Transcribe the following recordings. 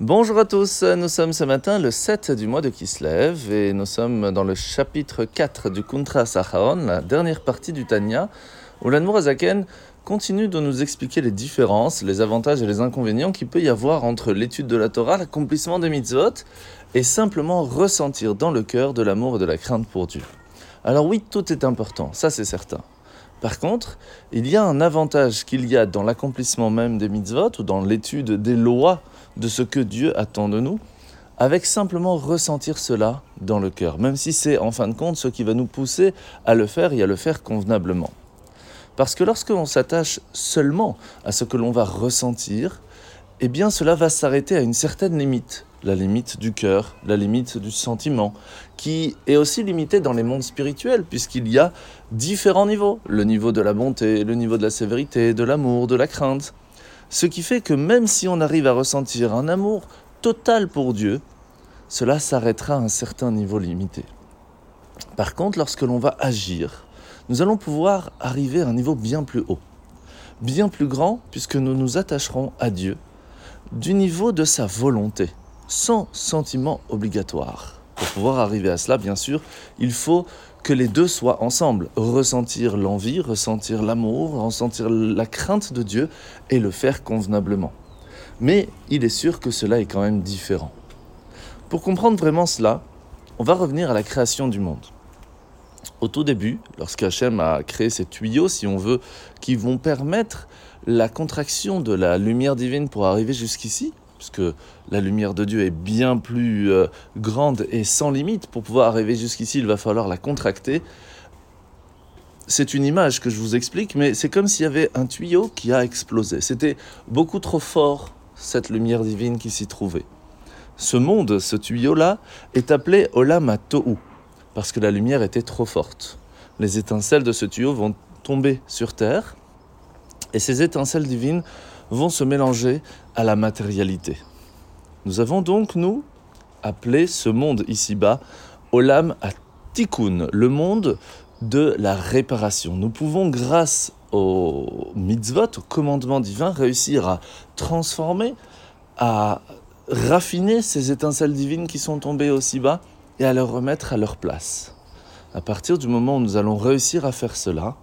Bonjour à tous, nous sommes ce matin le 7 du mois de Kislev et nous sommes dans le chapitre 4 du Kuntra Sachaon, la dernière partie du Tanya, où l'Anmour Azaken continue de nous expliquer les différences, les avantages et les inconvénients qu'il peut y avoir entre l'étude de la Torah, l'accomplissement des mitzvot et simplement ressentir dans le cœur de l'amour et de la crainte pour Dieu. Alors oui, tout est important, ça c'est certain. Par contre, il y a un avantage qu'il y a dans l'accomplissement même des mitzvot ou dans l'étude des lois de ce que Dieu attend de nous, avec simplement ressentir cela dans le cœur, même si c'est en fin de compte ce qui va nous pousser à le faire et à le faire convenablement. Parce que lorsque l'on s'attache seulement à ce que l'on va ressentir, eh bien cela va s'arrêter à une certaine limite, la limite du cœur, la limite du sentiment, qui est aussi limitée dans les mondes spirituels, puisqu'il y a différents niveaux, le niveau de la bonté, le niveau de la sévérité, de l'amour, de la crainte. Ce qui fait que même si on arrive à ressentir un amour total pour Dieu, cela s'arrêtera à un certain niveau limité. Par contre, lorsque l'on va agir, nous allons pouvoir arriver à un niveau bien plus haut, bien plus grand, puisque nous nous attacherons à Dieu du niveau de sa volonté, sans sentiment obligatoire. Pour pouvoir arriver à cela, bien sûr, il faut que les deux soient ensemble. Ressentir l'envie, ressentir l'amour, ressentir la crainte de Dieu et le faire convenablement. Mais il est sûr que cela est quand même différent. Pour comprendre vraiment cela, on va revenir à la création du monde. Au tout début, lorsqu'Hachem a créé ces tuyaux, si on veut, qui vont permettre la contraction de la lumière divine pour arriver jusqu'ici, puisque la lumière de Dieu est bien plus euh, grande et sans limite. Pour pouvoir arriver jusqu'ici, il va falloir la contracter. C'est une image que je vous explique, mais c'est comme s'il y avait un tuyau qui a explosé. C'était beaucoup trop fort, cette lumière divine qui s'y trouvait. Ce monde, ce tuyau-là, est appelé Olam Tohu, parce que la lumière était trop forte. Les étincelles de ce tuyau vont tomber sur terre, et ces étincelles divines vont se mélanger à la matérialité. Nous avons donc, nous, appelé ce monde ici-bas Olam Atikun, le monde de la réparation. Nous pouvons, grâce au mitzvot, au commandement divin, réussir à transformer, à raffiner ces étincelles divines qui sont tombées aussi bas et à les remettre à leur place. À partir du moment où nous allons réussir à faire cela,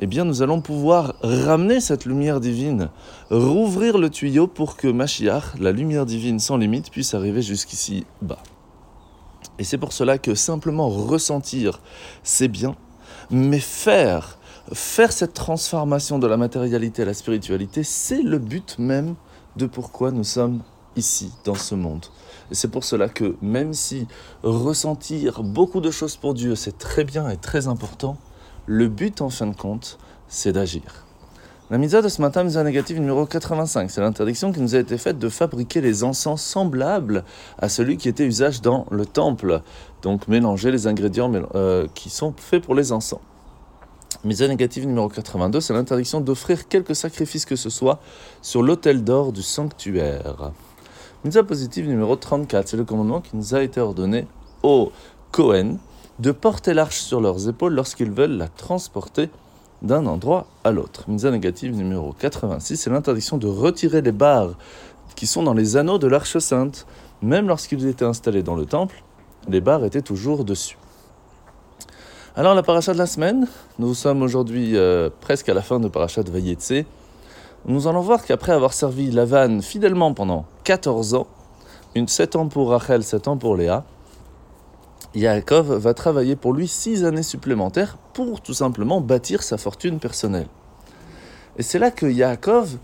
eh bien nous allons pouvoir ramener cette lumière divine, rouvrir le tuyau pour que Mashiach, la lumière divine sans limite, puisse arriver jusqu'ici bas. Et c'est pour cela que simplement ressentir, c'est bien, mais faire, faire cette transformation de la matérialité à la spiritualité, c'est le but même de pourquoi nous sommes ici, dans ce monde. Et c'est pour cela que même si ressentir beaucoup de choses pour Dieu, c'est très bien et très important, le but, en fin de compte, c'est d'agir. La mise de ce matin, mise négative numéro 85, c'est l'interdiction qui nous a été faite de fabriquer les encens semblables à celui qui était usage dans le temple. Donc mélanger les ingrédients euh, qui sont faits pour les encens. Mise négative numéro 82, c'est l'interdiction d'offrir quelque sacrifice que ce soit sur l'autel d'or du sanctuaire. Mise positive numéro 34, c'est le commandement qui nous a été ordonné au Cohen de porter l'arche sur leurs épaules lorsqu'ils veulent la transporter d'un endroit à l'autre. Misa négative numéro 86, c'est l'interdiction de retirer les barres qui sont dans les anneaux de l'arche sainte. Même lorsqu'ils étaient installés dans le temple, les barres étaient toujours dessus. Alors la paracha de la semaine, nous sommes aujourd'hui euh, presque à la fin de paracha de Vayetse. Nous allons voir qu'après avoir servi Lavan fidèlement pendant 14 ans, une 7 ans pour Rachel, 7 ans pour Léa, Yaakov va travailler pour lui six années supplémentaires pour tout simplement bâtir sa fortune personnelle. Et c'est là que Yaakov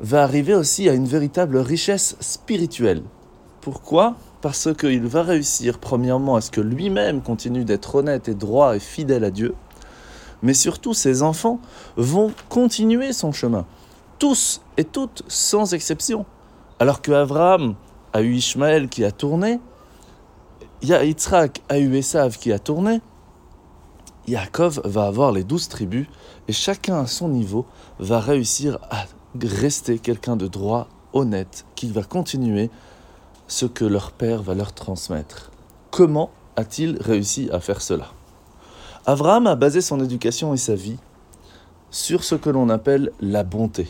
va arriver aussi à une véritable richesse spirituelle. Pourquoi? Parce qu'il va réussir premièrement à ce que lui-même continue d'être honnête et droit et fidèle à Dieu, mais surtout ses enfants vont continuer son chemin, tous et toutes sans exception. Alors que Abraham a eu Ishmaël qui a tourné, il y a Yitzhak a eu qui a tourné, Yaakov va avoir les douze tribus et chacun à son niveau va réussir à rester quelqu'un de droit, honnête, qui va continuer ce que leur père va leur transmettre. Comment a-t-il réussi à faire cela? Abraham a basé son éducation et sa vie sur ce que l'on appelle la bonté.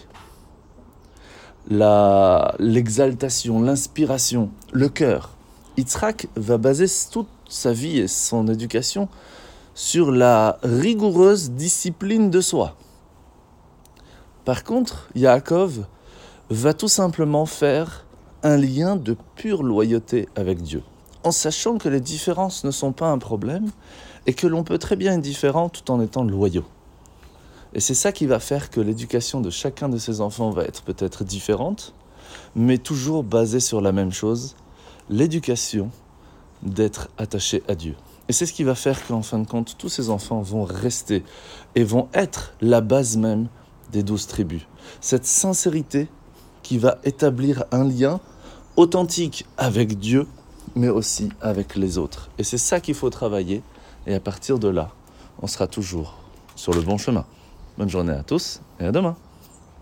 l'exaltation, l'inspiration, le cœur. Yitzhak va baser toute sa vie et son éducation sur la rigoureuse discipline de soi. Par contre, Yaakov va tout simplement faire un lien de pure loyauté avec Dieu, en sachant que les différences ne sont pas un problème et que l'on peut très bien être différent tout en étant loyaux. Et c'est ça qui va faire que l'éducation de chacun de ses enfants va être peut-être différente, mais toujours basée sur la même chose, l'éducation d'être attaché à Dieu. Et c'est ce qui va faire qu'en fin de compte, tous ces enfants vont rester et vont être la base même des douze tribus. Cette sincérité qui va établir un lien authentique avec Dieu, mais aussi avec les autres. Et c'est ça qu'il faut travailler. Et à partir de là, on sera toujours sur le bon chemin. Bonne journée à tous et à demain.